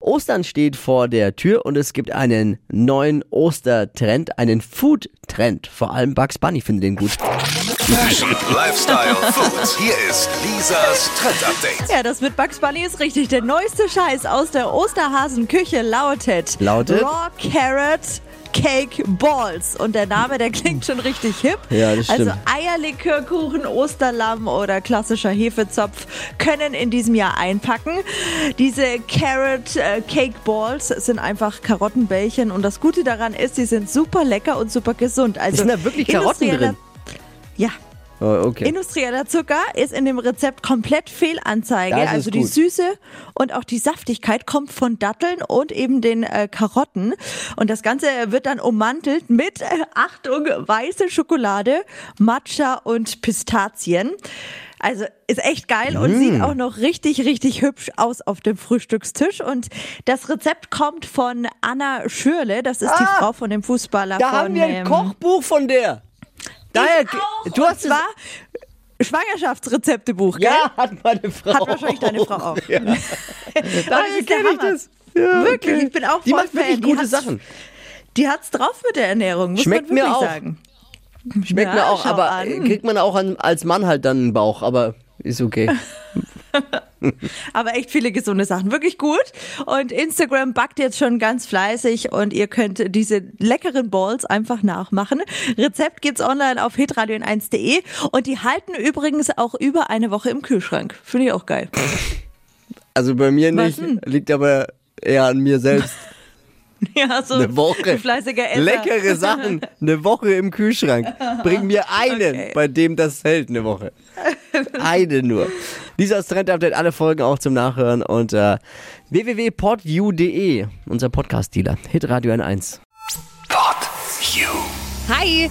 Ostern steht vor der Tür und es gibt einen neuen Ostertrend, einen Food-Trend. Vor allem Bugs Bunny findet den gut. Fashion, Lifestyle, Food. Hier ist Lisas Trend Update. Ja, das mit Bugs Bunny ist richtig. Der neueste Scheiß aus der Osterhasenküche lautet, Lautet? Raw Carrot Cake Balls. Und der Name, der klingt schon richtig hip. Ja, das stimmt. Also Eierlikörkuchen, Osterlamm oder klassischer Hefezopf können in diesem Jahr einpacken. Diese Carrot äh, Cake Balls sind einfach Karottenbällchen und das Gute daran ist, sie sind super lecker und super gesund. Also Sind da wirklich Karotten drin? Ja, Oh, okay. Industrieller Zucker ist in dem Rezept komplett Fehlanzeige. Das also die. Süße und auch die Saftigkeit kommt von Datteln und eben den äh, Karotten. Und das Ganze wird dann ummantelt mit, äh, Achtung, weiße Schokolade, Matcha und Pistazien. Also ist echt geil und Mm. sieht auch noch richtig, richtig hübsch aus auf dem Frühstückstisch. Und das Rezept kommt von Anna Schürle. Das ist die Frau von dem Fußballer Ah! Da von haben wir ein ähm, Kochbuch von der. Ich auch. du hast zwar Schwangerschaftsrezeptebuch, gell? Ja, hat meine Frau. Hat wahrscheinlich deine Frau auch. Ja. Daher kenne ich das. Ja, Wirklich, okay. ich bin auch Die voll macht wirklich Fan. Die gute hat's- Sachen. Die hat's drauf mit der Ernährung, muss Schmeckt man mir wirklich auch. sagen. Schmeckt Ja, mir auch, aber an. kriegt man auch an, als Mann halt dann einen Bauch, aber ist okay. Aber echt viele gesunde Sachen, wirklich gut. Und Instagram backt jetzt schon ganz fleißig und ihr könnt diese leckeren Balls einfach nachmachen. Rezept gibt's online auf hitradio1.de und die halten übrigens auch über eine Woche im Kühlschrank. Finde ich auch geil. Also bei mir nicht, liegt aber eher an mir selbst. Ja, so Eine Woche. fleißiger Esser. Leckere Sachen, eine Woche im Kühlschrank. Bring mir einen, Okay. bei dem das hält, eine Woche. Eine nur. Dieser Trend Update, alle Folgen auch zum Nachhören unter www.podu.de, unser Podcast-Dealer. Hitradio N1. Pod You. Hi,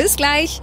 Bis gleich.